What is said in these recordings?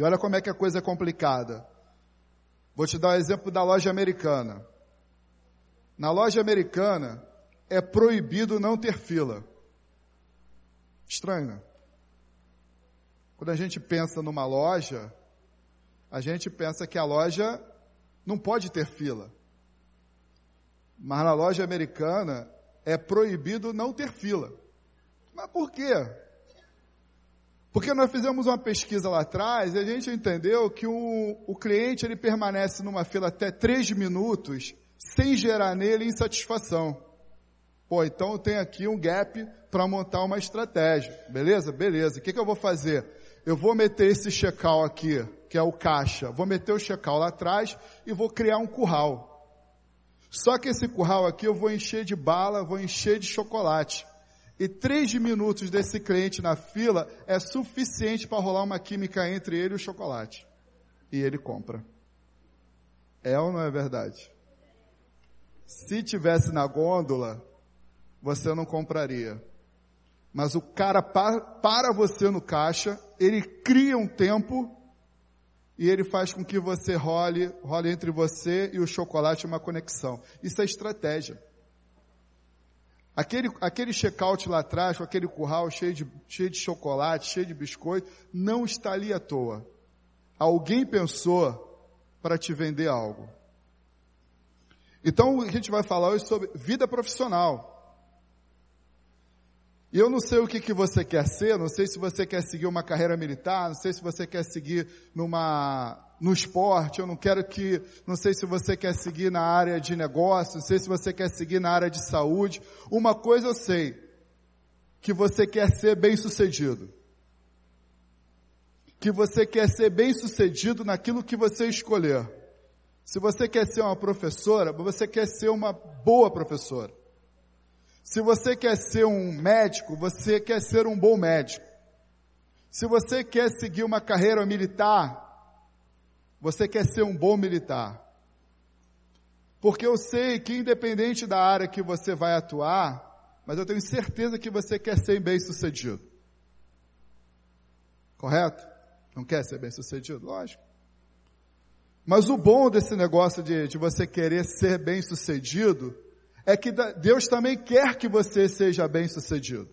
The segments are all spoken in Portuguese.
E olha como é que a coisa é complicada. Vou te dar o um exemplo da loja americana. Na loja americana é proibido não ter fila. Estranho, né? Quando a gente pensa numa loja, a gente pensa que a loja não pode ter fila. Mas na loja americana é proibido não ter fila. Mas por quê? Porque nós fizemos uma pesquisa lá atrás e a gente entendeu que o, o cliente ele permanece numa fila até três minutos sem gerar nele insatisfação. Pô, então eu tenho aqui um gap para montar uma estratégia. Beleza? Beleza. O que, que eu vou fazer? Eu vou meter esse check-out aqui, que é o caixa. Vou meter o check-out lá atrás e vou criar um curral. Só que esse curral aqui eu vou encher de bala, vou encher de chocolate. E três minutos desse cliente na fila é suficiente para rolar uma química entre ele e o chocolate. E ele compra. É ou não é verdade? Se tivesse na gôndola, você não compraria. Mas o cara para você no caixa, ele cria um tempo e ele faz com que você role, role entre você e o chocolate uma conexão. Isso é estratégia. Aquele, aquele check-out lá atrás, com aquele curral cheio de, cheio de chocolate, cheio de biscoito, não está ali à toa. Alguém pensou para te vender algo. Então, a gente vai falar hoje sobre vida profissional. E eu não sei o que, que você quer ser, não sei se você quer seguir uma carreira militar, não sei se você quer seguir numa, no esporte, eu não quero que, não sei se você quer seguir na área de negócio, não sei se você quer seguir na área de saúde. Uma coisa eu sei, que você quer ser bem sucedido. Que você quer ser bem sucedido naquilo que você escolher. Se você quer ser uma professora, você quer ser uma boa professora. Se você quer ser um médico, você quer ser um bom médico. Se você quer seguir uma carreira militar, você quer ser um bom militar. Porque eu sei que independente da área que você vai atuar, mas eu tenho certeza que você quer ser bem sucedido. Correto? Não quer ser bem sucedido? Lógico. Mas o bom desse negócio de, de você querer ser bem sucedido é que Deus também quer que você seja bem sucedido.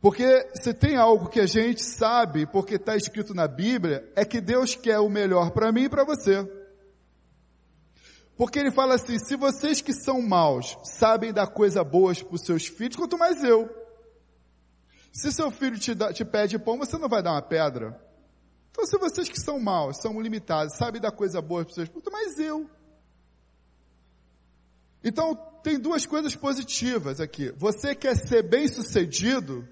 Porque se tem algo que a gente sabe, porque está escrito na Bíblia, é que Deus quer o melhor para mim e para você. Porque ele fala assim: se vocês que são maus sabem dar coisas boas para os seus filhos, quanto mais eu. Se seu filho te, dá, te pede pão, você não vai dar uma pedra. Então, se vocês que são maus, são limitados, sabem dar coisa boa para os seus filhos, quanto mais eu. Então, tem duas coisas positivas aqui. Você quer ser bem sucedido,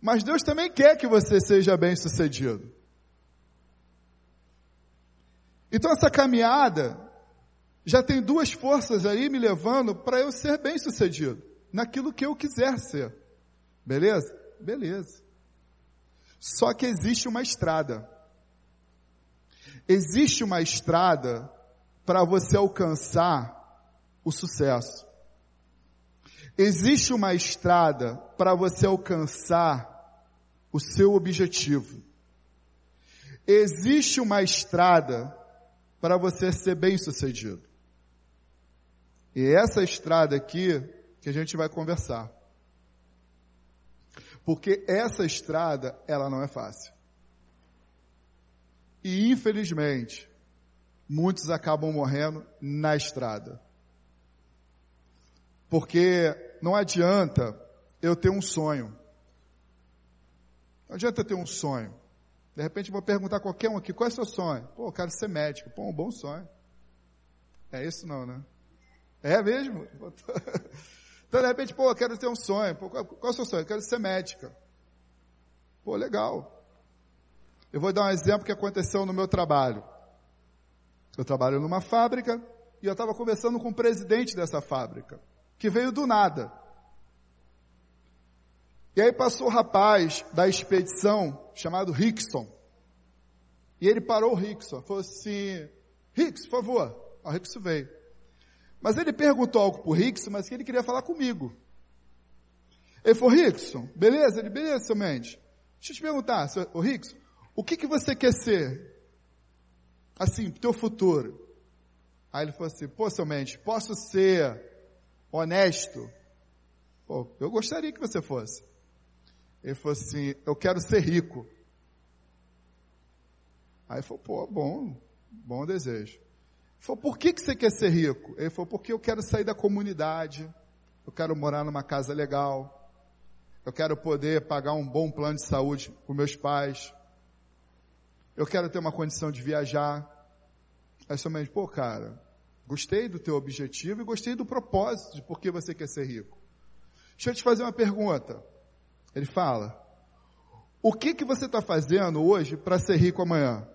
mas Deus também quer que você seja bem sucedido. Então essa caminhada já tem duas forças aí me levando para eu ser bem sucedido naquilo que eu quiser ser. Beleza? Beleza. Só que existe uma estrada. Existe uma estrada para você alcançar o sucesso. Existe uma estrada para você alcançar o seu objetivo. Existe uma estrada para você ser bem sucedido. E é essa estrada aqui que a gente vai conversar. Porque essa estrada, ela não é fácil. E infelizmente, muitos acabam morrendo na estrada. Porque não adianta eu ter um sonho. Não adianta ter um sonho. De repente vou perguntar a qualquer um aqui, qual é o seu sonho? Pô, eu quero ser médico. Pô, um bom sonho. É isso não, né? É mesmo? Então de repente, pô, eu quero ter um sonho. Pô, qual, qual é o seu sonho? Eu quero ser médica. Pô, legal. Eu vou dar um exemplo que aconteceu no meu trabalho. Eu trabalho numa fábrica e eu estava conversando com o presidente dessa fábrica, que veio do nada. E aí passou o rapaz da expedição, chamado Rickson. E ele parou o Rickson, falou assim, Rickson, por favor. O Rickson veio. Mas ele perguntou algo para o Rickson, mas que ele queria falar comigo. Ele falou, Rickson, beleza? Ele, beleza, seu Mendes. Deixa eu te perguntar, o Ricks, o que, que você quer ser? Assim, teu futuro. Aí ele falou assim, pô, seu mente, posso ser honesto? Pô, eu gostaria que você fosse. Ele falou assim, eu quero ser rico. Aí falou, pô, bom, bom desejo. Ele falou, por que, que você quer ser rico? Ele falou, porque eu quero sair da comunidade, eu quero morar numa casa legal, eu quero poder pagar um bom plano de saúde para meus pais, eu quero ter uma condição de viajar. Aí somente, pô, cara, gostei do teu objetivo e gostei do propósito de por que você quer ser rico. Deixa eu te fazer uma pergunta. Ele fala, o que que você está fazendo hoje para ser rico amanhã?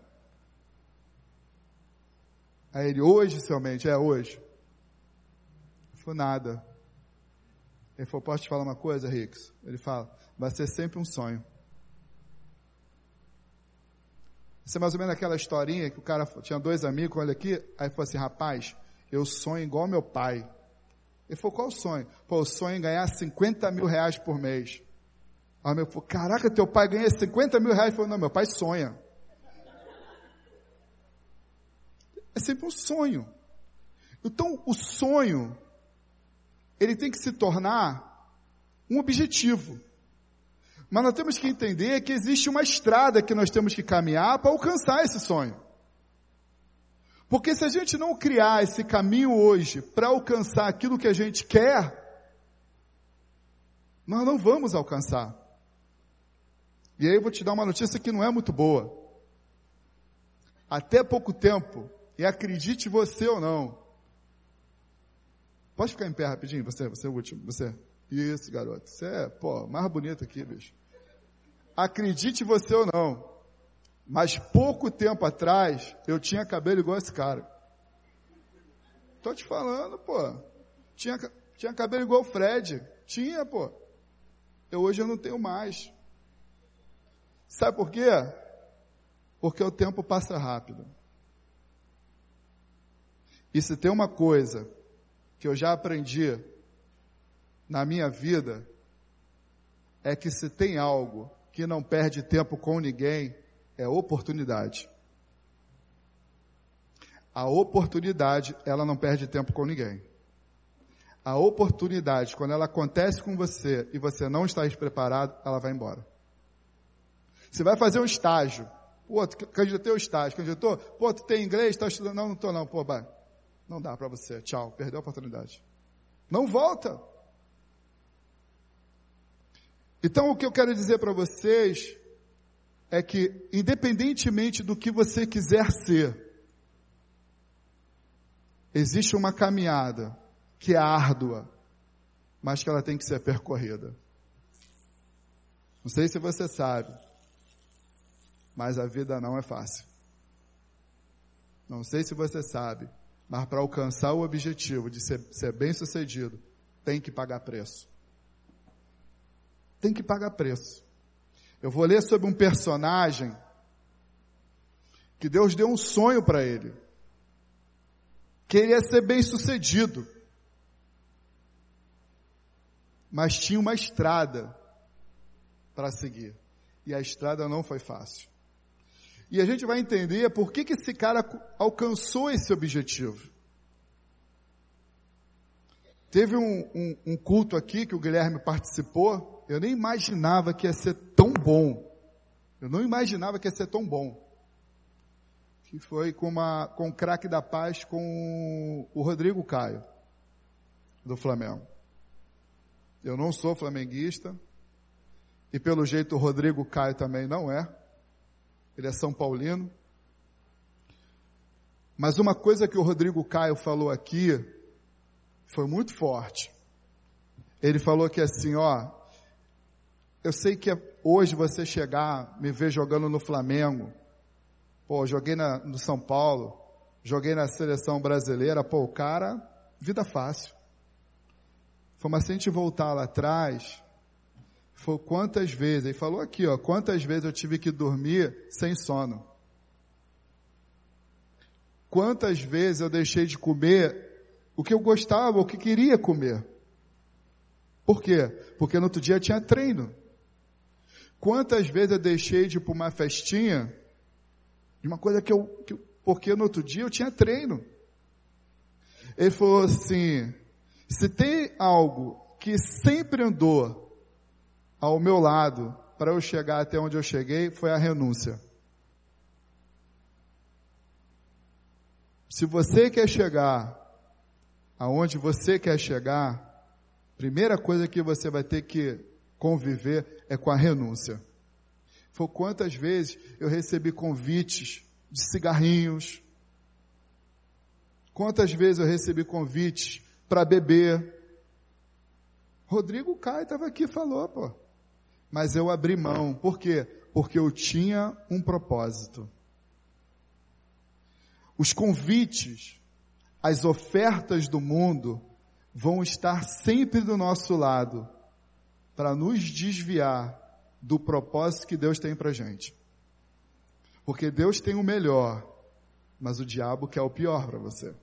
Aí ele, hoje somente, é hoje. Ele falou, nada. Ele falou, posso te falar uma coisa, Rix? Ele fala, vai ser sempre um sonho. Isso é mais ou menos aquela historinha que o cara tinha dois amigos, olha aqui, aí falou assim, rapaz, eu sonho igual meu pai. Ele falou, qual o sonho? Pô, o sonho é ganhar 50 mil reais por mês. Aí meu falou, caraca, teu pai ganha 50 mil reais. Ele falou, não, meu pai sonha. É sempre um sonho. Então, o sonho, ele tem que se tornar um objetivo. Mas nós temos que entender que existe uma estrada que nós temos que caminhar para alcançar esse sonho. Porque se a gente não criar esse caminho hoje para alcançar aquilo que a gente quer, nós não vamos alcançar. E aí eu vou te dar uma notícia que não é muito boa. Até pouco tempo, e acredite você ou não. Pode ficar em pé rapidinho, você, você é o último, você. Isso, garoto. Você é, pô, mais bonito aqui, bicho. Acredite você ou não, mas pouco tempo atrás eu tinha cabelo igual esse cara. Tô te falando, pô. Tinha, tinha cabelo igual o Fred. Tinha, pô. Eu hoje eu não tenho mais. Sabe por quê? Porque o tempo passa rápido. E se tem uma coisa que eu já aprendi na minha vida é que se tem algo que não perde tempo com ninguém, é oportunidade. A oportunidade, ela não perde tempo com ninguém. A oportunidade, quando ela acontece com você e você não está preparado, ela vai embora. Você vai fazer um estágio. Pô, tu candidatou ao estágio, candidatou? Pô, tu tem inglês, está estudando? Não, não estou não. Pô, vai. Não dá para você. Tchau, perdeu a oportunidade. Não volta. Então, o que eu quero dizer para vocês é que, independentemente do que você quiser ser, existe uma caminhada que é árdua, mas que ela tem que ser percorrida. Não sei se você sabe, mas a vida não é fácil. Não sei se você sabe, mas para alcançar o objetivo de ser, ser bem sucedido, tem que pagar preço tem que pagar preço. Eu vou ler sobre um personagem que Deus deu um sonho para ele. Que ele ia ser bem sucedido. Mas tinha uma estrada para seguir. E a estrada não foi fácil. E a gente vai entender por que, que esse cara alcançou esse objetivo. Teve um, um, um culto aqui que o Guilherme participou, eu nem imaginava que ia ser tão bom. Eu não imaginava que ia ser tão bom. Que foi com, uma, com o craque da paz com o Rodrigo Caio, do Flamengo. Eu não sou flamenguista, e pelo jeito o Rodrigo Caio também não é. Ele é São Paulino. Mas uma coisa que o Rodrigo Caio falou aqui foi muito forte. Ele falou que assim, ó, eu sei que hoje você chegar, me ver jogando no Flamengo, pô, joguei na, no São Paulo, joguei na seleção brasileira, pô, o cara, vida fácil. Foi, mas se a gente voltar lá atrás, foi quantas vezes, ele falou aqui, ó, quantas vezes eu tive que dormir sem sono. Quantas vezes eu deixei de comer o que eu gostava, o que queria comer. Por quê? Porque no outro dia tinha treino. Quantas vezes eu deixei de ir para uma festinha, de uma coisa que eu, que, porque no outro dia eu tinha treino. Ele falou assim, se tem algo que sempre andou ao meu lado para eu chegar até onde eu cheguei, foi a renúncia. Se você quer chegar aonde você quer chegar, primeira coisa que você vai ter que conviver é com a renúncia. Foi quantas vezes eu recebi convites de cigarrinhos, quantas vezes eu recebi convites para beber. Rodrigo Caio estava aqui e falou, pô. Mas eu abri mão. Por quê? Porque eu tinha um propósito. Os convites, as ofertas do mundo vão estar sempre do nosso lado para nos desviar do propósito que Deus tem para gente. Porque Deus tem o melhor, mas o diabo quer o pior para você.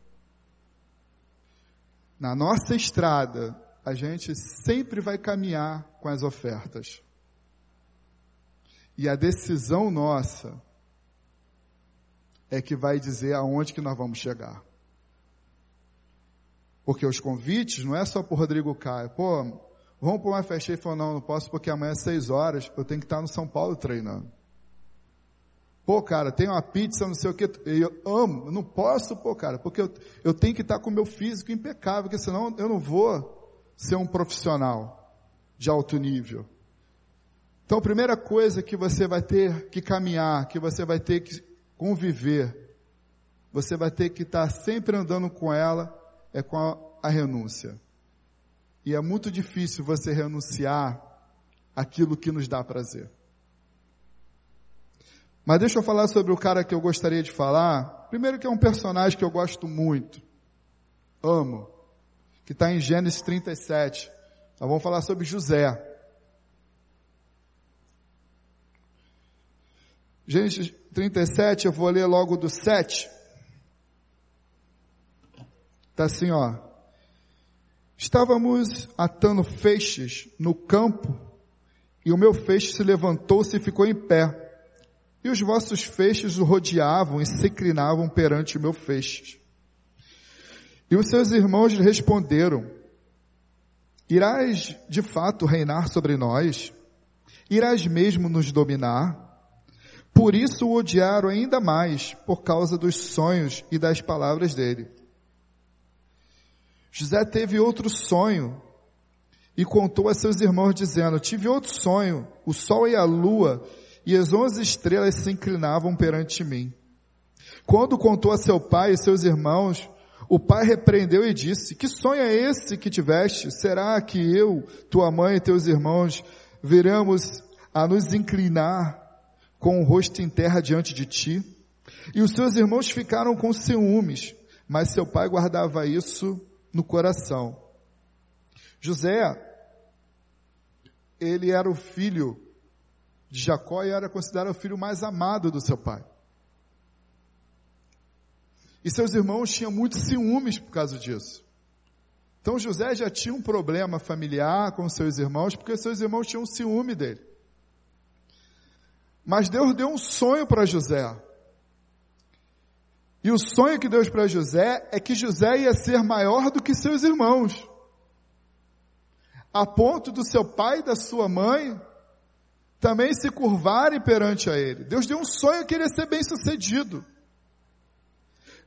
Na nossa estrada, a gente sempre vai caminhar com as ofertas. E a decisão nossa é que vai dizer aonde que nós vamos chegar. Porque os convites não é só para Rodrigo Caio. Pô, vamos para uma festa e falou, não, não posso porque amanhã às seis horas eu tenho que estar no São Paulo treinando. Pô, cara, tem uma pizza, não sei o que, eu amo, eu não posso, pô, cara, porque eu, eu tenho que estar com o meu físico impecável, porque senão eu não vou ser um profissional de alto nível. Então, a primeira coisa que você vai ter que caminhar, que você vai ter que conviver, você vai ter que estar sempre andando com ela, é com a, a renúncia. E é muito difícil você renunciar aquilo que nos dá prazer. Mas deixa eu falar sobre o cara que eu gostaria de falar. Primeiro que é um personagem que eu gosto muito. Amo. Que está em Gênesis 37. Nós vamos falar sobre José. Gênesis 37, eu vou ler logo do 7. Está assim, ó. Estávamos atando feixes no campo, e o meu feixe se levantou-se e ficou em pé. E os vossos feixes o rodeavam e se inclinavam perante o meu feixe. E os seus irmãos lhe responderam, Irás de fato reinar sobre nós? Irás mesmo nos dominar? Por isso o odiaram ainda mais, por causa dos sonhos e das palavras dele. José teve outro sonho e contou a seus irmãos dizendo, tive outro sonho, o sol e a lua e as onze estrelas se inclinavam perante mim. Quando contou a seu pai e seus irmãos, o pai repreendeu e disse, que sonho é esse que tiveste? Será que eu, tua mãe e teus irmãos viramos a nos inclinar com o rosto em terra diante de ti. E os seus irmãos ficaram com ciúmes, mas seu pai guardava isso no coração. José, ele era o filho de Jacó e era considerado o filho mais amado do seu pai. E seus irmãos tinham muitos ciúmes por causa disso. Então José já tinha um problema familiar com seus irmãos, porque seus irmãos tinham ciúme dele. Mas Deus deu um sonho para José. E o sonho que Deus para José é que José ia ser maior do que seus irmãos. A ponto do seu pai e da sua mãe também se curvarem perante a ele. Deus deu um sonho que ele ia ser bem sucedido.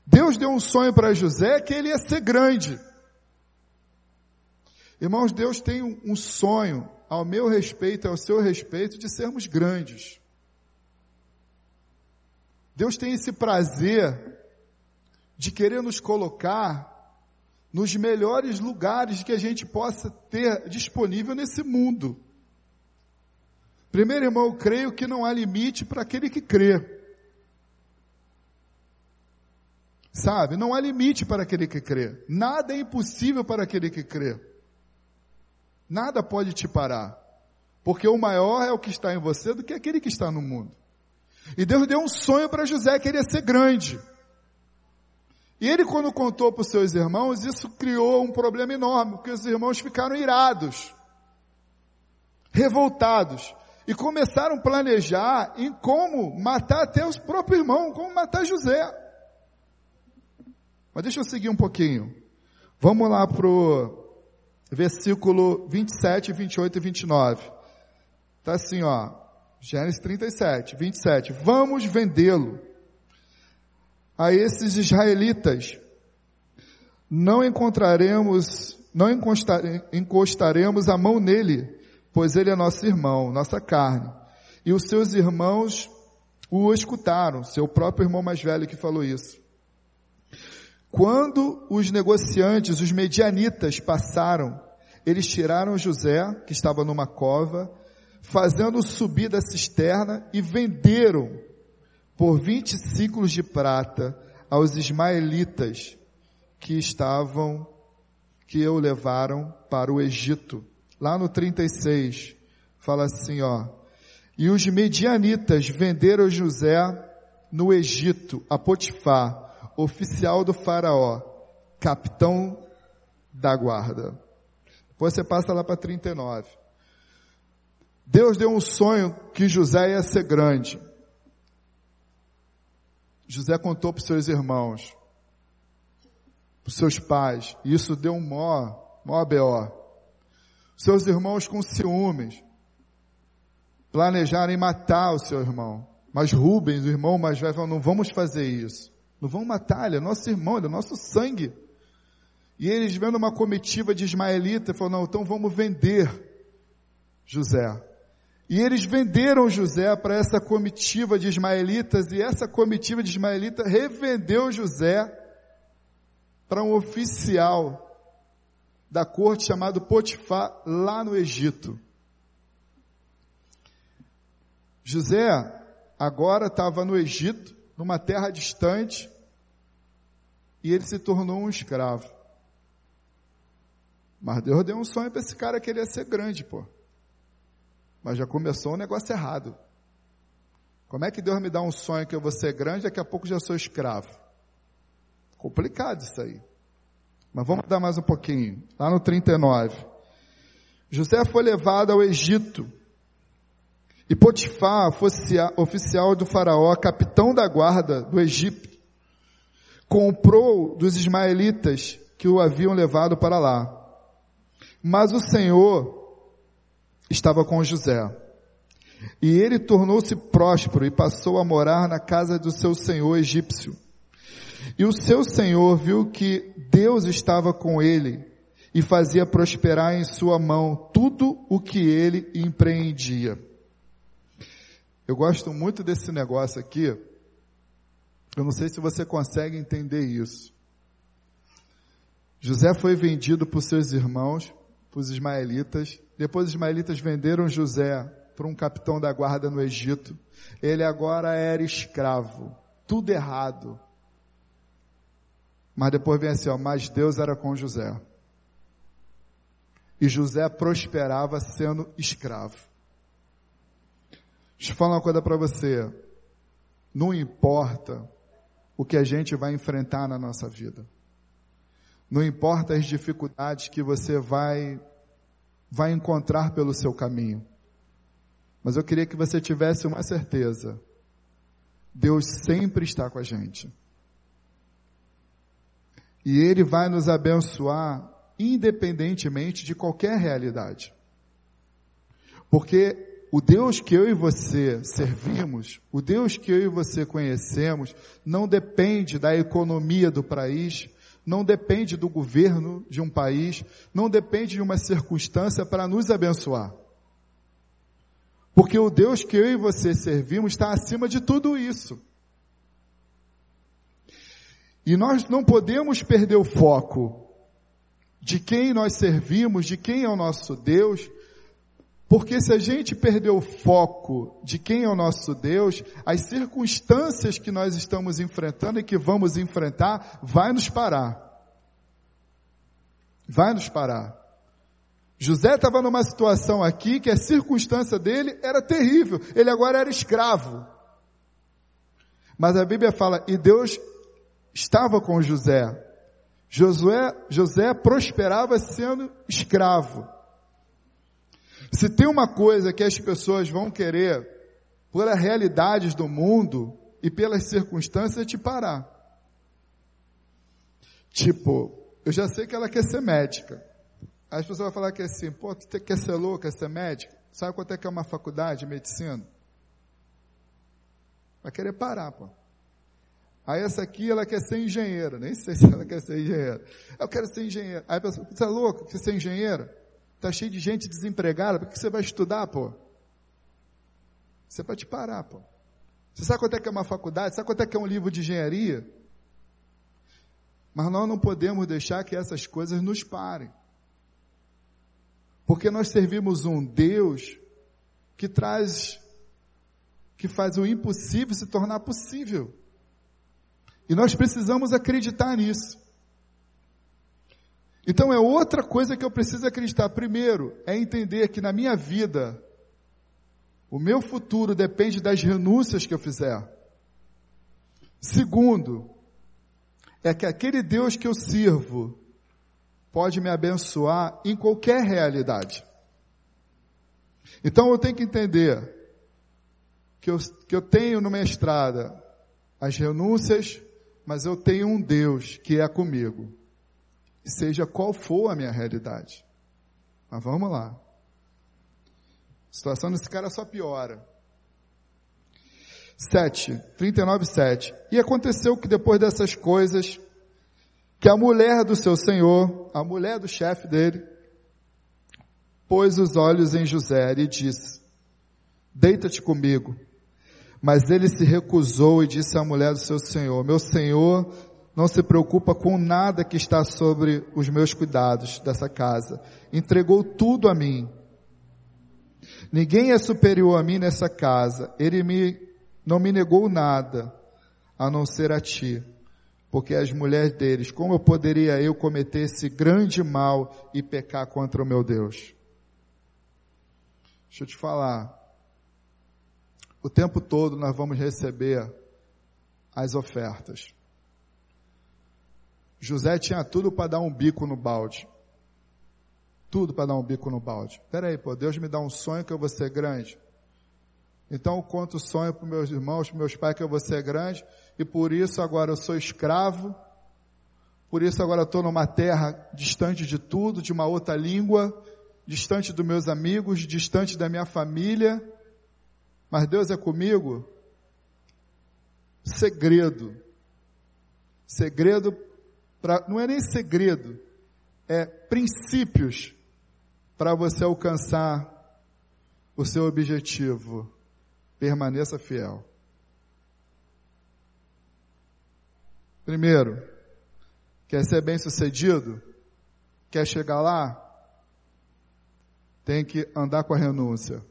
Deus deu um sonho para José que ele ia ser grande. Irmãos, Deus tem um sonho ao meu respeito, ao seu respeito, de sermos grandes. Deus tem esse prazer de querer nos colocar nos melhores lugares que a gente possa ter disponível nesse mundo. Primeiro, irmão, eu creio que não há limite para aquele que crê. Sabe? Não há limite para aquele que crê. Nada é impossível para aquele que crê. Nada pode te parar. Porque o maior é o que está em você do que aquele que está no mundo. E Deus deu um sonho para José que ele ia ser grande. E ele, quando contou para os seus irmãos, isso criou um problema enorme, porque os irmãos ficaram irados, revoltados. e começaram a planejar em como matar até os próprios irmãos, como matar José. Mas deixa eu seguir um pouquinho. Vamos lá para o versículo 27, 28 e 29. Está assim, ó. Gênesis 37, 27. Vamos vendê-lo a esses israelitas. Não encontraremos, não encostaremos a mão nele, pois ele é nosso irmão, nossa carne. E os seus irmãos o escutaram, seu próprio irmão mais velho que falou isso. Quando os negociantes, os medianitas passaram, eles tiraram José, que estava numa cova, fazendo subir da cisterna e venderam por 20 ciclos de prata aos ismaelitas que estavam, que o levaram para o Egito. Lá no 36, fala assim, ó. E os medianitas venderam José no Egito a Potifar, oficial do faraó, capitão da guarda. Depois você passa lá para 39. Deus deu um sonho que José ia ser grande. José contou para os seus irmãos, para os seus pais, e isso deu um mó, mó B.O. Seus irmãos com ciúmes, planejaram matar o seu irmão. Mas Rubens, o irmão mais velho, falou, não vamos fazer isso. Não vamos matar, ele é nosso irmão, ele é nosso sangue. E eles vendo uma comitiva de ismaelita, falaram, não, então vamos vender José. E eles venderam José para essa comitiva de ismaelitas, e essa comitiva de ismaelitas revendeu José para um oficial da corte chamado Potifar, lá no Egito. José agora estava no Egito, numa terra distante, e ele se tornou um escravo. Mas Deus deu um sonho para esse cara que ele ia ser grande, pô. Mas já começou um negócio errado. Como é que Deus me dá um sonho que eu vou ser grande, daqui a pouco já sou escravo? Complicado isso aí. Mas vamos dar mais um pouquinho. Lá no 39. José foi levado ao Egito. E Potifar, oficial do faraó, capitão da guarda do Egito, comprou dos ismaelitas que o haviam levado para lá. Mas o Senhor estava com José. E ele tornou-se próspero e passou a morar na casa do seu senhor egípcio. E o seu senhor viu que Deus estava com ele e fazia prosperar em sua mão tudo o que ele empreendia. Eu gosto muito desse negócio aqui. Eu não sei se você consegue entender isso. José foi vendido por seus irmãos, por os ismaelitas, depois os ismaelitas venderam José para um capitão da guarda no Egito. Ele agora era escravo. Tudo errado. Mas depois vem assim, ó, mas Deus era com José. E José prosperava sendo escravo. Deixa eu falar uma coisa para você. Não importa o que a gente vai enfrentar na nossa vida. Não importa as dificuldades que você vai vai encontrar pelo seu caminho. Mas eu queria que você tivesse uma certeza. Deus sempre está com a gente. E Ele vai nos abençoar independentemente de qualquer realidade. Porque o Deus que eu e você servimos, o Deus que eu e você conhecemos, não depende da economia do país, não depende do governo de um país, não depende de uma circunstância para nos abençoar. Porque o Deus que eu e você servimos está acima de tudo isso. E nós não podemos perder o foco de quem nós servimos, de quem é o nosso Deus, porque se a gente perder o foco de quem é o nosso Deus, as circunstâncias que nós estamos enfrentando e que vamos enfrentar, vai nos parar. Vai nos parar. José estava numa situação aqui que a circunstância dele era terrível. Ele agora era escravo. Mas a Bíblia fala, e Deus estava com José. Josué, José prosperava sendo escravo. Se tem uma coisa que as pessoas vão querer, pelas realidades do mundo e pelas circunstâncias, é te parar. Tipo, eu já sei que ela quer ser médica. Aí as pessoas vão falar que é assim, pô, tu quer ser louca, ser médica? Sabe quanto é que é uma faculdade de medicina? Vai querer parar, pô. Aí essa aqui, ela quer ser engenheira. Nem sei se ela quer ser engenheira. Eu quero ser engenheira. Aí a pessoa, você é louco? Quer ser engenheira? Tá cheio de gente desempregada. Por que você vai estudar, pô? Você é para te parar, pô. Você sabe quanto é que é uma faculdade? Sabe quanto é que é um livro de engenharia? Mas nós não podemos deixar que essas coisas nos parem. Porque nós servimos um Deus que traz, que faz o impossível se tornar possível. E nós precisamos acreditar nisso. Então é outra coisa que eu preciso acreditar. Primeiro, é entender que na minha vida, o meu futuro depende das renúncias que eu fizer. Segundo, é que aquele Deus que eu sirvo pode me abençoar em qualquer realidade. Então eu tenho que entender que eu, que eu tenho numa estrada as renúncias, mas eu tenho um Deus que é comigo. Seja qual for a minha realidade. Mas vamos lá. A situação desse cara só piora. 7, 39, 7. E aconteceu que depois dessas coisas, que a mulher do seu senhor, a mulher do chefe dele, pôs os olhos em José e disse, deita-te comigo. Mas ele se recusou e disse à mulher do seu senhor: Meu senhor não se preocupa com nada que está sobre os meus cuidados dessa casa. Entregou tudo a mim. Ninguém é superior a mim nessa casa. Ele me, não me negou nada, a não ser a ti. Porque as mulheres deles, como eu poderia eu cometer esse grande mal e pecar contra o meu Deus? Deixa eu te falar. O tempo todo nós vamos receber as ofertas. José tinha tudo para dar um bico no balde. Tudo para dar um bico no balde. Espera aí, pô, Deus me dá um sonho que eu vou ser grande. Então eu conto o sonho para meus irmãos, para meus pais que eu vou ser grande, e por isso agora eu sou escravo, por isso agora estou numa terra distante de tudo, de uma outra língua, distante dos meus amigos, distante da minha família, mas Deus é comigo? Segredo. Segredo não é nem segredo, é princípios para você alcançar o seu objetivo. Permaneça fiel. Primeiro, quer ser bem sucedido? Quer chegar lá? Tem que andar com a renúncia.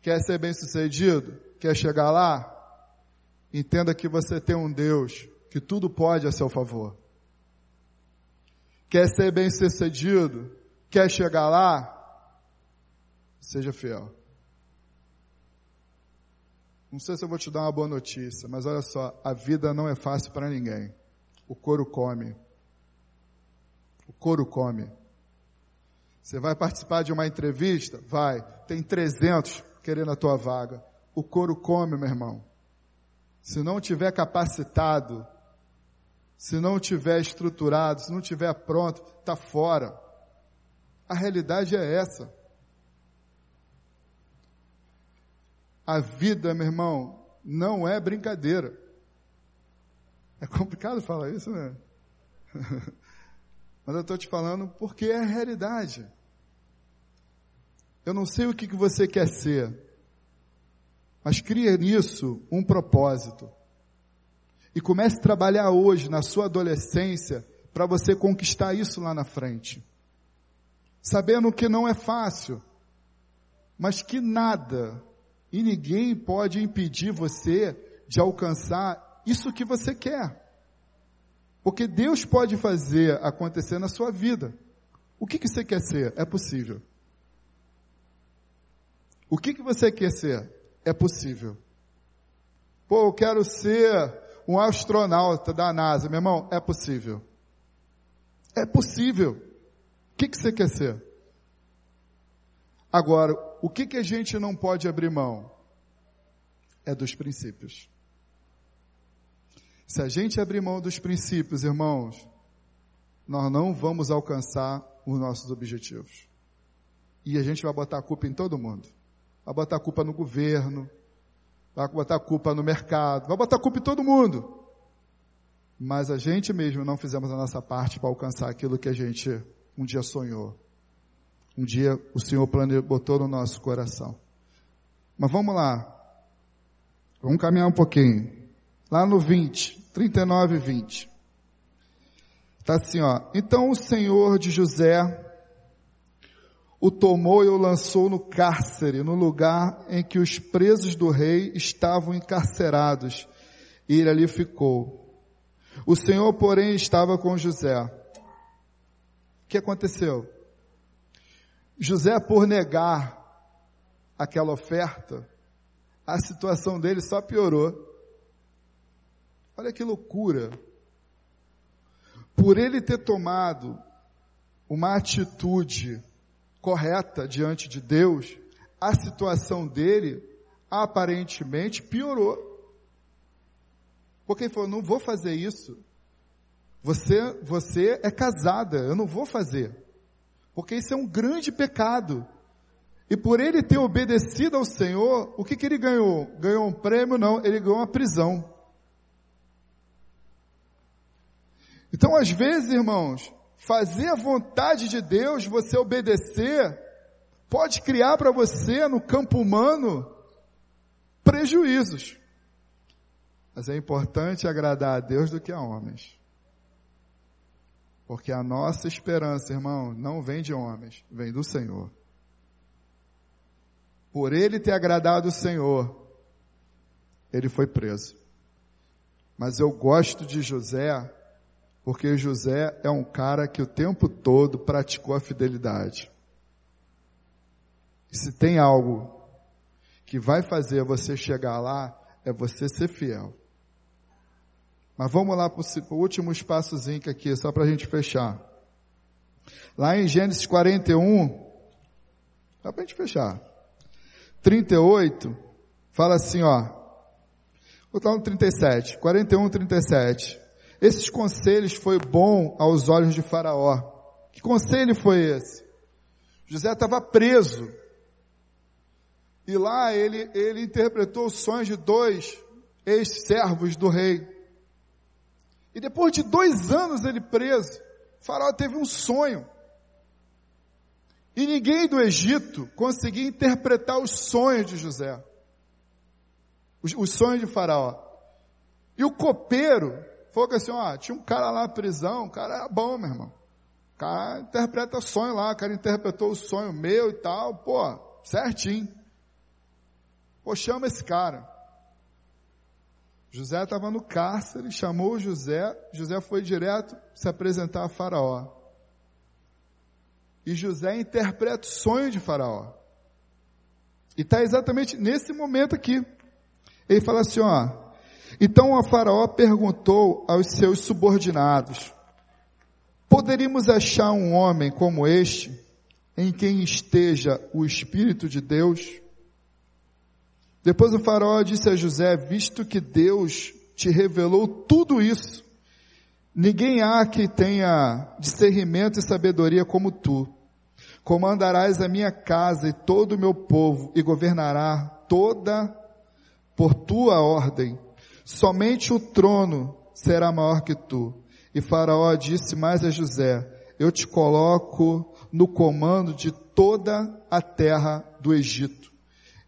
Quer ser bem sucedido? Quer chegar lá? Entenda que você tem um Deus que tudo pode a seu favor. Quer ser bem sucedido? Quer chegar lá? Seja fiel. Não sei se eu vou te dar uma boa notícia, mas olha só, a vida não é fácil para ninguém. O couro come. O couro come. Você vai participar de uma entrevista? Vai. Tem 300 querendo a tua vaga. O couro come, meu irmão. Se não tiver capacitado, se não tiver estruturado, se não tiver pronto, está fora. A realidade é essa. A vida, meu irmão, não é brincadeira. É complicado falar isso, né? Mas eu estou te falando porque é a realidade. Eu não sei o que, que você quer ser, mas cria nisso um propósito. E comece a trabalhar hoje, na sua adolescência, para você conquistar isso lá na frente. Sabendo que não é fácil, mas que nada e ninguém pode impedir você de alcançar isso que você quer. Porque Deus pode fazer acontecer na sua vida. O que, que você quer ser? É possível. O que, que você quer ser? É possível. Pô, eu quero ser um astronauta da NASA. Meu irmão, é possível. É possível. O que, que você quer ser? Agora, o que, que a gente não pode abrir mão? É dos princípios. Se a gente abrir mão dos princípios, irmãos, nós não vamos alcançar os nossos objetivos. E a gente vai botar a culpa em todo mundo. Vai botar a culpa no governo, vai botar culpa no mercado, vai botar culpa em todo mundo. Mas a gente mesmo não fizemos a nossa parte para alcançar aquilo que a gente um dia sonhou. Um dia o Senhor botou no nosso coração. Mas vamos lá. Vamos caminhar um pouquinho. Lá no 20, 39 e 20. Está assim, ó. Então o Senhor de José o tomou e o lançou no cárcere, no lugar em que os presos do rei estavam encarcerados. E ele ali ficou. O Senhor, porém, estava com José. O que aconteceu? José, por negar aquela oferta, a situação dele só piorou. Olha que loucura. Por ele ter tomado uma atitude correta diante de Deus, a situação dele aparentemente piorou. Porque ele falou: não vou fazer isso. Você, você é casada, eu não vou fazer. Porque isso é um grande pecado. E por ele ter obedecido ao Senhor, o que, que ele ganhou? Ganhou um prêmio? Não, ele ganhou uma prisão. Então, às vezes, irmãos, fazer a vontade de Deus, você obedecer, pode criar para você no campo humano prejuízos. Mas é importante agradar a Deus do que a homens. Porque a nossa esperança, irmão, não vem de homens, vem do Senhor. Por ele ter agradado o Senhor, ele foi preso. Mas eu gosto de José porque José é um cara que o tempo todo praticou a fidelidade. E se tem algo que vai fazer você chegar lá, é você ser fiel. Mas vamos lá para o último espaçozinho aqui, só para a gente fechar. Lá em Gênesis 41, dá para a gente fechar. 38, fala assim, ó. Vou estar no 37, 41, 37. Esses conselhos foi bom aos olhos de Faraó. Que conselho foi esse? José estava preso. E lá ele, ele interpretou os sonhos de dois ex-servos do rei. E depois de dois anos ele preso, Faraó teve um sonho. E ninguém do Egito conseguia interpretar os sonhos de José. Os, os sonhos de Faraó. E o copeiro Falou que assim, ó, tinha um cara lá na prisão, o cara era bom, meu irmão. O cara interpreta sonho lá, o cara interpretou o sonho meu e tal, pô, certinho. Pô, chama esse cara. José estava no cárcere, chamou José, José foi direto se apresentar a Faraó. E José interpreta o sonho de Faraó. E está exatamente nesse momento aqui. Ele fala assim, ó, então a Faraó perguntou aos seus subordinados: Poderíamos achar um homem como este, em quem esteja o Espírito de Deus? Depois o Faraó disse a José: Visto que Deus te revelou tudo isso, ninguém há que tenha discernimento e sabedoria como tu. Comandarás a minha casa e todo o meu povo, e governará toda por tua ordem somente o trono será maior que tu. E Faraó disse mais a José: Eu te coloco no comando de toda a terra do Egito.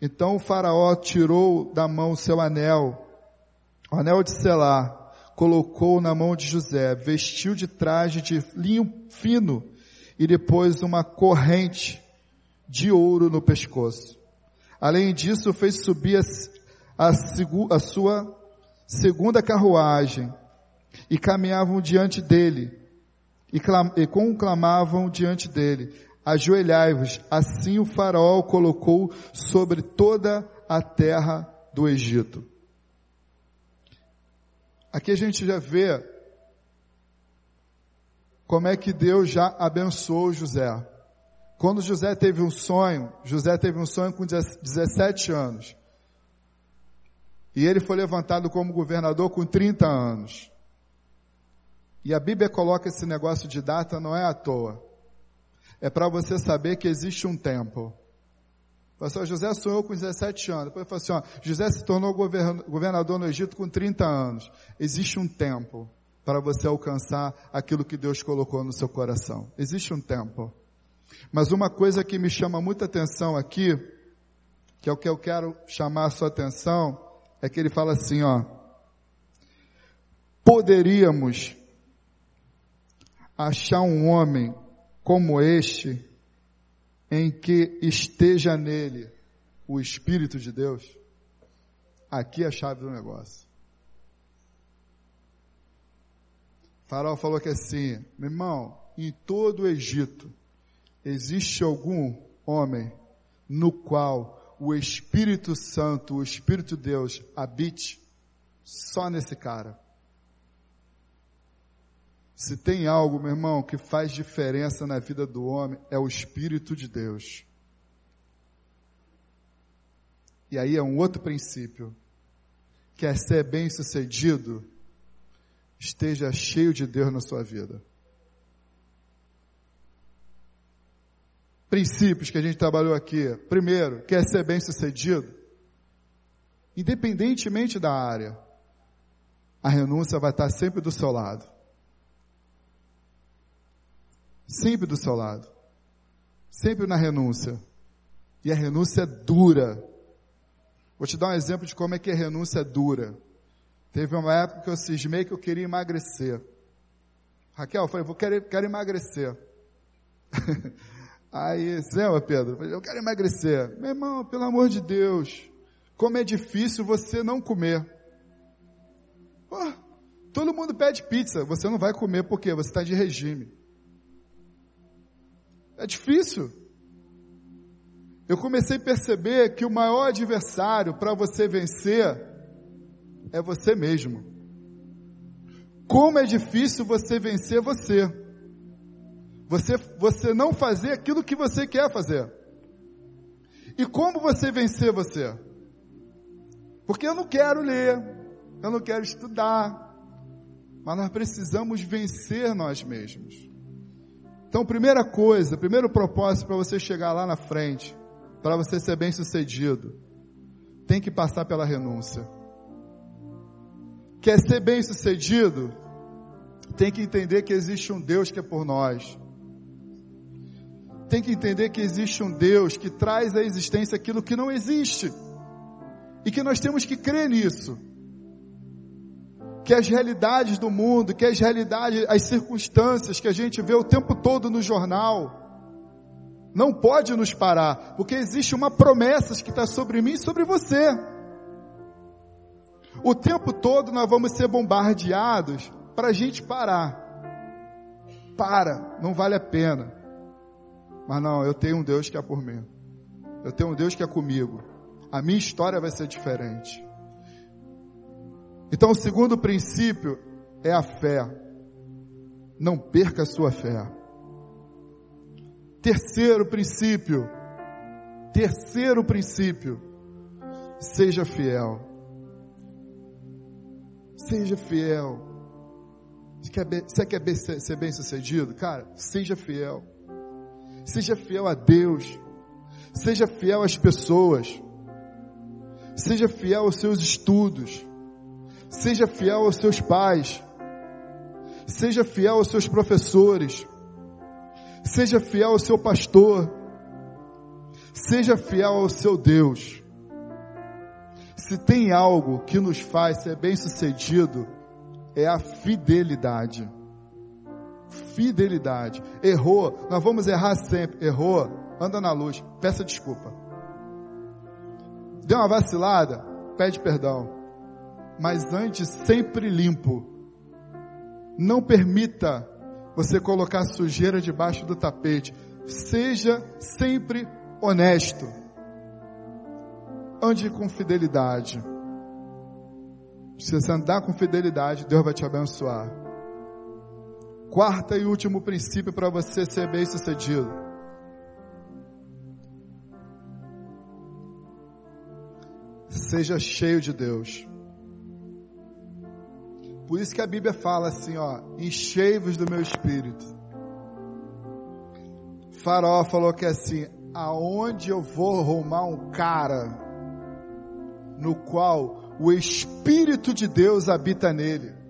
Então Faraó tirou da mão seu anel, o anel de selar, colocou na mão de José, vestiu de traje de linho fino e depois uma corrente de ouro no pescoço. Além disso, fez subir a, a, a sua segunda carruagem e caminhavam diante dele e, clam, e conclamavam diante dele: Ajoelhai-vos. Assim o faraó colocou sobre toda a terra do Egito. Aqui a gente já vê como é que Deus já abençoou José. Quando José teve um sonho, José teve um sonho com 17 anos. E ele foi levantado como governador com 30 anos. E a Bíblia coloca esse negócio de data não é à toa. É para você saber que existe um tempo. Pastor José sonhou com 17 anos. Depois falou assim, ó, José se tornou governador no Egito com 30 anos. Existe um tempo para você alcançar aquilo que Deus colocou no seu coração. Existe um tempo. Mas uma coisa que me chama muita atenção aqui, que é o que eu quero chamar a sua atenção, é que ele fala assim, ó, poderíamos achar um homem como este, em que esteja nele o Espírito de Deus? Aqui é a chave do negócio. Faraó falou que assim, meu irmão, em todo o Egito, existe algum homem no qual o Espírito Santo, o Espírito de Deus habite só nesse cara. Se tem algo, meu irmão, que faz diferença na vida do homem, é o Espírito de Deus. E aí é um outro princípio. Quer ser bem sucedido? Esteja cheio de Deus na sua vida. Princípios que a gente trabalhou aqui. Primeiro, quer ser bem sucedido? Independentemente da área, a renúncia vai estar sempre do seu lado. Sempre do seu lado. Sempre na renúncia. E a renúncia é dura. Vou te dar um exemplo de como é que a renúncia é dura. Teve uma época que eu cismei que eu queria emagrecer. Raquel, eu falei, vou querer, quero emagrecer. Aí, Zé, Pedro, eu quero emagrecer. Meu irmão, pelo amor de Deus, como é difícil você não comer. Pô, todo mundo pede pizza, você não vai comer porque você está de regime. É difícil. Eu comecei a perceber que o maior adversário para você vencer é você mesmo. Como é difícil você vencer você. Você, você não fazer aquilo que você quer fazer. E como você vencer você? Porque eu não quero ler, eu não quero estudar, mas nós precisamos vencer nós mesmos. Então, primeira coisa, primeiro propósito para você chegar lá na frente, para você ser bem sucedido, tem que passar pela renúncia. Quer ser bem sucedido? Tem que entender que existe um Deus que é por nós tem que entender que existe um Deus que traz à existência aquilo que não existe. E que nós temos que crer nisso. Que as realidades do mundo, que as realidades, as circunstâncias que a gente vê o tempo todo no jornal, não pode nos parar, porque existe uma promessa que está sobre mim e sobre você. O tempo todo nós vamos ser bombardeados para a gente parar. Para, não vale a pena. Mas não, eu tenho um Deus que é por mim. Eu tenho um Deus que é comigo. A minha história vai ser diferente. Então, o segundo princípio é a fé. Não perca a sua fé. Terceiro princípio. Terceiro princípio. Seja fiel. Seja fiel. Você quer, ser bem sucedido? Cara, seja fiel. Seja fiel a Deus. Seja fiel às pessoas. Seja fiel aos seus estudos. Seja fiel aos seus pais. Seja fiel aos seus professores. Seja fiel ao seu pastor. Seja fiel ao seu Deus. Se tem algo que nos faz ser bem-sucedido, é a fidelidade fidelidade. Errou, nós vamos errar sempre. Errou, anda na luz, peça desculpa. Deu uma vacilada, pede perdão. Mas antes, sempre limpo. Não permita você colocar sujeira debaixo do tapete. Seja sempre honesto. Ande com fidelidade. Se você andar com fidelidade, Deus vai te abençoar. Quarta e último princípio para você ser bem-sucedido. Seja cheio de Deus. Por isso que a Bíblia fala assim, ó, enchei-vos do meu espírito. Faraó falou que assim, aonde eu vou arrumar um cara no qual o espírito de Deus habita nele?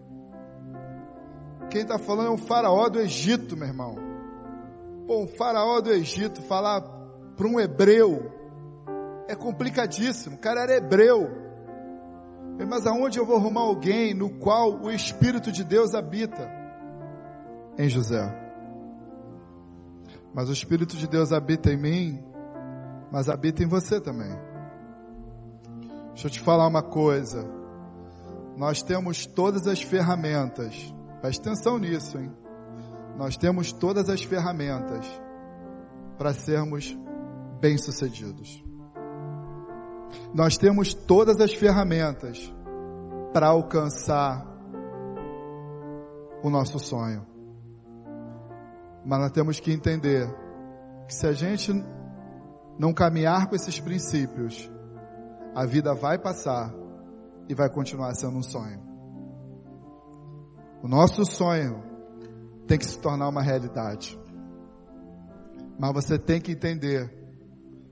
Quem está falando é um faraó do Egito, meu irmão. Pô, um faraó do Egito falar para um hebreu é complicadíssimo. O cara era hebreu. Mas aonde eu vou arrumar alguém no qual o Espírito de Deus habita? Em José. Mas o Espírito de Deus habita em mim, mas habita em você também. Deixa eu te falar uma coisa. Nós temos todas as ferramentas. Preste atenção nisso, hein? Nós temos todas as ferramentas para sermos bem-sucedidos. Nós temos todas as ferramentas para alcançar o nosso sonho. Mas nós temos que entender que se a gente não caminhar com esses princípios, a vida vai passar e vai continuar sendo um sonho. O nosso sonho tem que se tornar uma realidade. Mas você tem que entender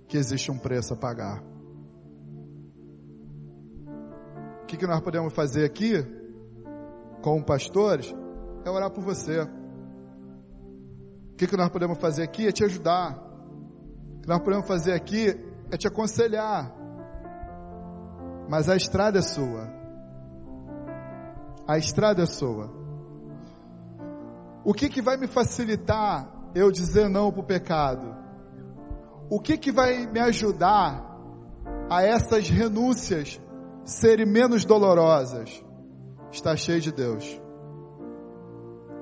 que existe um preço a pagar. O que, que nós podemos fazer aqui, como pastores, é orar por você. O que, que nós podemos fazer aqui é te ajudar. O que nós podemos fazer aqui é te aconselhar. Mas a estrada é sua. A estrada é sua. O que, que vai me facilitar eu dizer não para o pecado? O que, que vai me ajudar a essas renúncias serem menos dolorosas? Está cheio de Deus.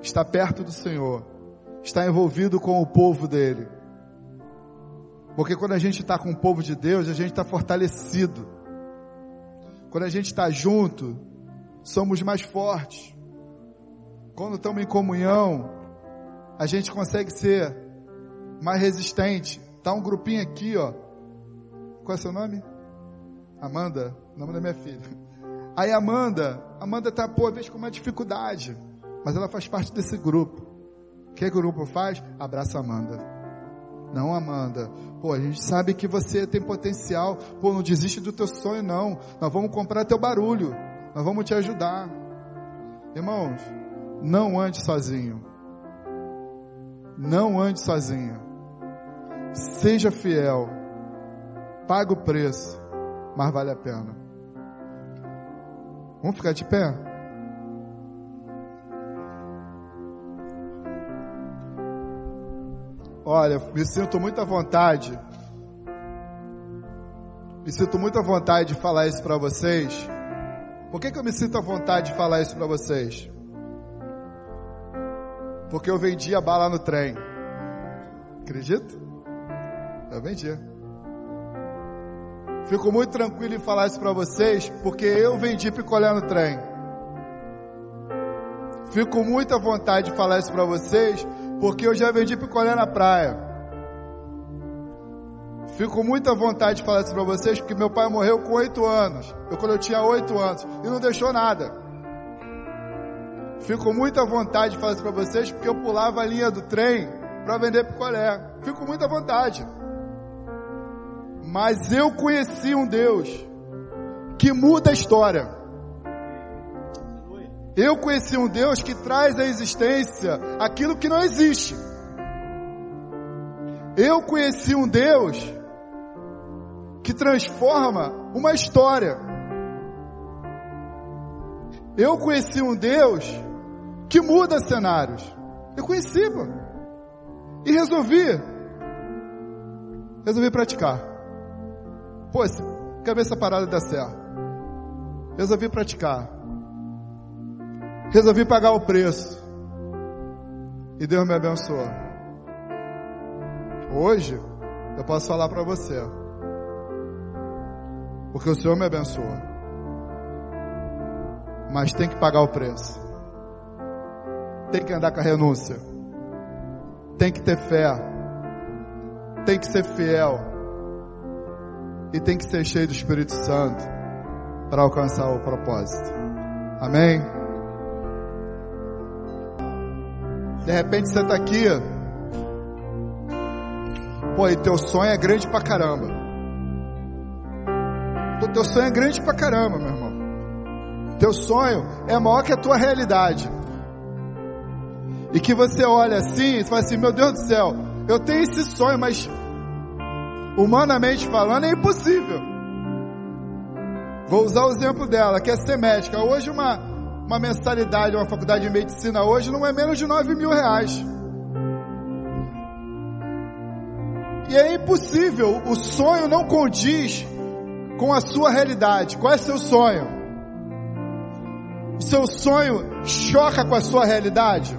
Está perto do Senhor está envolvido com o povo dele. Porque quando a gente está com o povo de Deus, a gente está fortalecido. Quando a gente está junto, somos mais fortes. Quando estamos em comunhão, a gente consegue ser mais resistente. Tá um grupinho aqui, ó. Qual é seu nome? Amanda, nome da minha filha. Aí Amanda, Amanda tá, pô, às vezes com uma dificuldade, mas ela faz parte desse grupo. O que, o grupo faz? Abraça Amanda. Não, Amanda. Pô, a gente sabe que você tem potencial. Pô, não desiste do teu sonho, não. Nós vamos comprar teu barulho. Nós vamos te ajudar. Irmãos, não ande sozinho. Não ande sozinho. Seja fiel. Paga o preço. Mas vale a pena. Vamos ficar de pé? Olha, me sinto muito à vontade. Me sinto muito à vontade de falar isso para vocês. Por que, que eu me sinto à vontade de falar isso para vocês? Porque eu vendia bala no trem. Acredita? Eu vendia. Fico muito tranquilo em falar isso para vocês, porque eu vendi picolé no trem. Fico muito à vontade de falar isso para vocês, porque eu já vendi picolé na praia. Fico muito à vontade de falar isso para vocês, porque meu pai morreu com oito anos. Eu quando eu tinha oito anos. E não deixou nada. Fico muito à vontade de falar isso para vocês, porque eu pulava a linha do trem para vender picolé. Fico muito à vontade. Mas eu conheci um Deus que muda a história. Eu conheci um Deus que traz à existência aquilo que não existe. Eu conheci um Deus que transforma uma história. Eu conheci um Deus que muda cenários. Eu conheci, pô. E resolvi. Resolvi praticar. Pô, quero ver essa parada dar certo. Resolvi praticar. Resolvi pagar o preço. E Deus me abençoou. Hoje, eu posso falar para você. Porque o Senhor me abençoa. Mas tem que pagar o preço. Tem que andar com a renúncia. Tem que ter fé. Tem que ser fiel. E tem que ser cheio do Espírito Santo para alcançar o propósito. Amém? De repente você está aqui, pô, e teu sonho é grande pra caramba. Teu sonho é grande pra caramba, meu irmão. Teu sonho é maior que a tua realidade. E que você olha assim e fala assim: Meu Deus do céu, eu tenho esse sonho, mas humanamente falando é impossível. Vou usar o exemplo dela, que é ser médica. Hoje uma, uma mensalidade, uma faculdade de medicina hoje não é menos de 9 mil reais. E é impossível, o sonho não condiz com a sua realidade. Qual é seu sonho? O seu sonho choca com a sua realidade?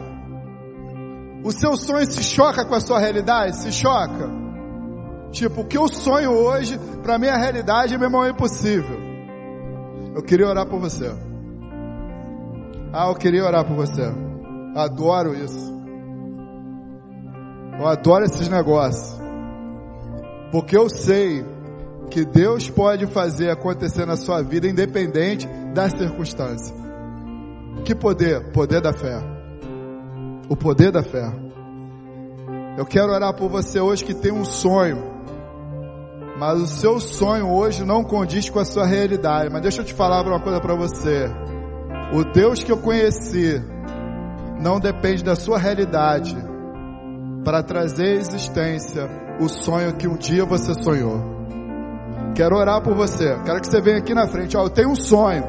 O seu sonho se choca com a sua realidade? Se choca? Tipo, o que eu sonho hoje, para mim a realidade, meu irmão, é impossível. Eu queria orar por você. Ah, eu queria orar por você. Adoro isso. Eu adoro esses negócios. Porque eu sei que Deus pode fazer acontecer na sua vida independente das circunstâncias. Que poder? Poder da fé. O poder da fé. Eu quero orar por você hoje que tem um sonho, mas o seu sonho hoje não condiz com a sua realidade. Mas deixa eu te falar uma coisa para você. O Deus que eu conheci não depende da sua realidade para trazer à existência o sonho que um dia você sonhou. Quero orar por você. Quero que você venha aqui na frente. Ó, eu tenho um sonho.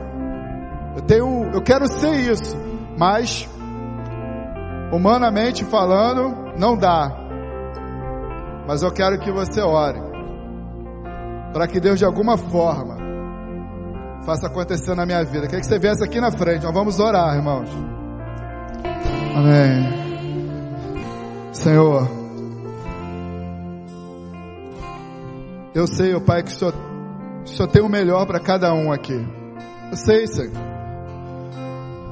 Eu tenho, eu quero ser isso, mas humanamente falando, não dá. Mas eu quero que você ore para que Deus de alguma forma faça acontecer na minha vida. Queria que você viesse aqui na frente. Nós vamos orar, irmãos. Amém. Senhor, eu sei, oh Pai, que o Senhor, o Senhor tem o melhor para cada um aqui. Eu sei, Senhor.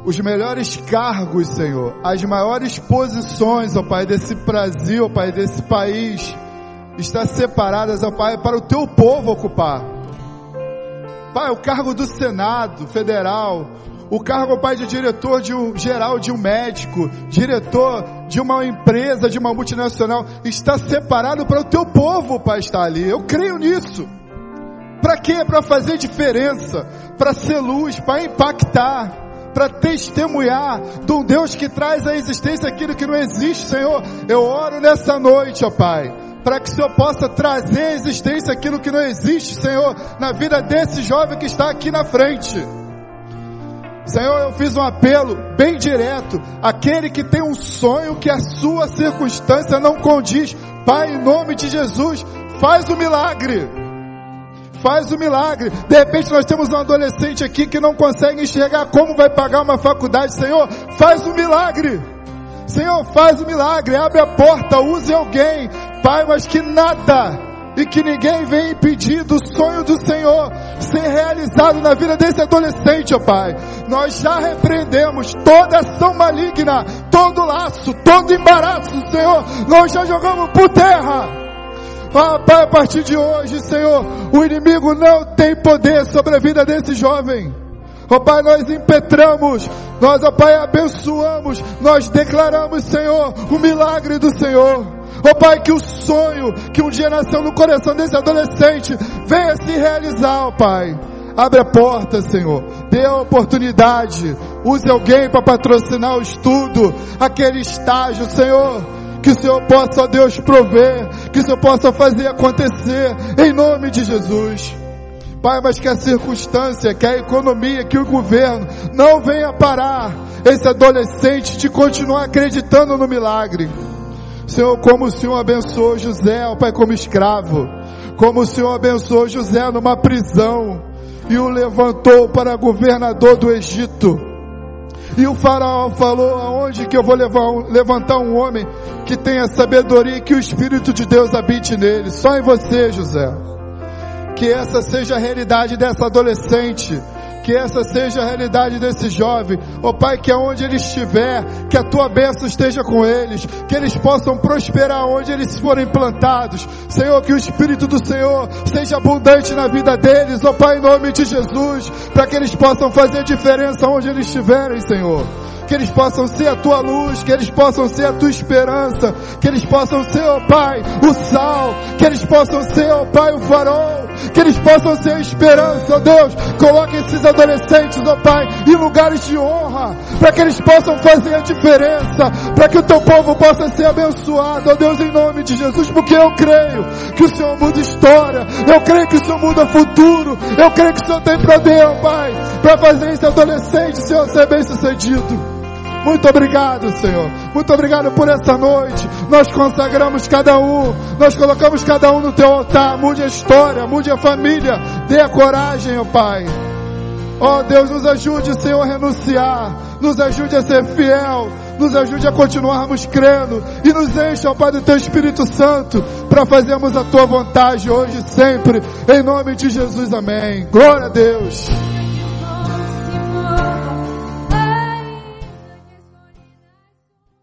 Os melhores cargos, Senhor, as maiores posições, ó Pai, desse Brasil, ó Pai, desse país, está separadas, ó Pai, para o teu povo ocupar. Pai, o cargo do Senado Federal, o cargo, Pai, de diretor de um geral de um médico, diretor de uma empresa, de uma multinacional, está separado para o teu povo, Pai, estar ali. Eu creio nisso. Para quê? Para fazer diferença, para ser luz, para impactar, para testemunhar de um Deus que traz à existência aquilo que não existe, Senhor. Eu oro nessa noite, ó Pai para que o Senhor possa trazer à existência aquilo que não existe, Senhor, na vida desse jovem que está aqui na frente. Senhor, eu fiz um apelo bem direto. Aquele que tem um sonho que a sua circunstância não condiz, Pai, em nome de Jesus, faz o milagre. Faz o milagre. De repente nós temos um adolescente aqui que não consegue enxergar como vai pagar uma faculdade. Senhor, faz o milagre. Senhor, faz o milagre. Abre a porta, use alguém. Pai, mas que nada e que ninguém venha impedir do sonho do Senhor ser realizado na vida desse adolescente, ó Pai. Nós já repreendemos toda ação maligna, todo laço, todo embaraço, Senhor. Nós já jogamos por terra. Ah, Pai, a partir de hoje, Senhor, o inimigo não tem poder sobre a vida desse jovem. Ó oh, Pai, nós impetramos, nós, ó oh, Pai, abençoamos, nós declaramos, Senhor, o milagre do Senhor. Ó oh, Pai, que o sonho que um dia nasceu no coração desse adolescente venha se realizar, ó Pai. Abre a porta, Senhor. Dê a oportunidade. Use alguém para patrocinar o estudo, aquele estágio, Senhor. Que o Senhor possa, Deus, prover. Que o Senhor possa fazer acontecer. Em nome de Jesus. Pai, mas que a circunstância, que a economia, que o governo não venha parar esse adolescente de continuar acreditando no milagre. Senhor, como o Senhor abençoou José, ó Pai, como escravo. Como o Senhor abençoou José numa prisão e o levantou para governador do Egito. E o faraó falou, aonde que eu vou levantar um homem que tenha sabedoria e que o Espírito de Deus habite nele? Só em você, José. Que essa seja a realidade dessa adolescente que essa seja a realidade desse jovem. Ó oh, Pai, que aonde ele estiver, que a tua bênção esteja com eles, que eles possam prosperar onde eles forem plantados. Senhor, que o Espírito do Senhor seja abundante na vida deles, ó oh, Pai, em nome de Jesus, para que eles possam fazer diferença onde eles estiverem, Senhor que eles possam ser a tua luz, que eles possam ser a tua esperança, que eles possam ser, ó oh Pai, o sal, que eles possam ser, ó oh Pai, o farol, que eles possam ser a esperança, ó oh Deus. Coloque esses adolescentes, ó Pai, em lugares de honra, para que eles possam fazer a diferença, para que o teu povo possa ser abençoado, ó Deus, em nome de Jesus, porque eu creio que o Senhor muda história, eu creio que o Senhor muda futuro, eu creio que o Senhor tem poder, ó Pai, para fazer esse adolescente, Senhor, ser bem sucedido. Muito obrigado, Senhor. Muito obrigado por essa noite. Nós consagramos cada um. Nós colocamos cada um no teu altar. Mude a história, mude a família. Dê a coragem, ó Pai. Ó oh, Deus, nos ajude, Senhor, a renunciar. Nos ajude a ser fiel. Nos ajude a continuarmos crendo. E nos enche, ó Pai, do Teu Espírito Santo. Para fazermos a Tua vontade hoje e sempre. Em nome de Jesus, amém. Glória a Deus.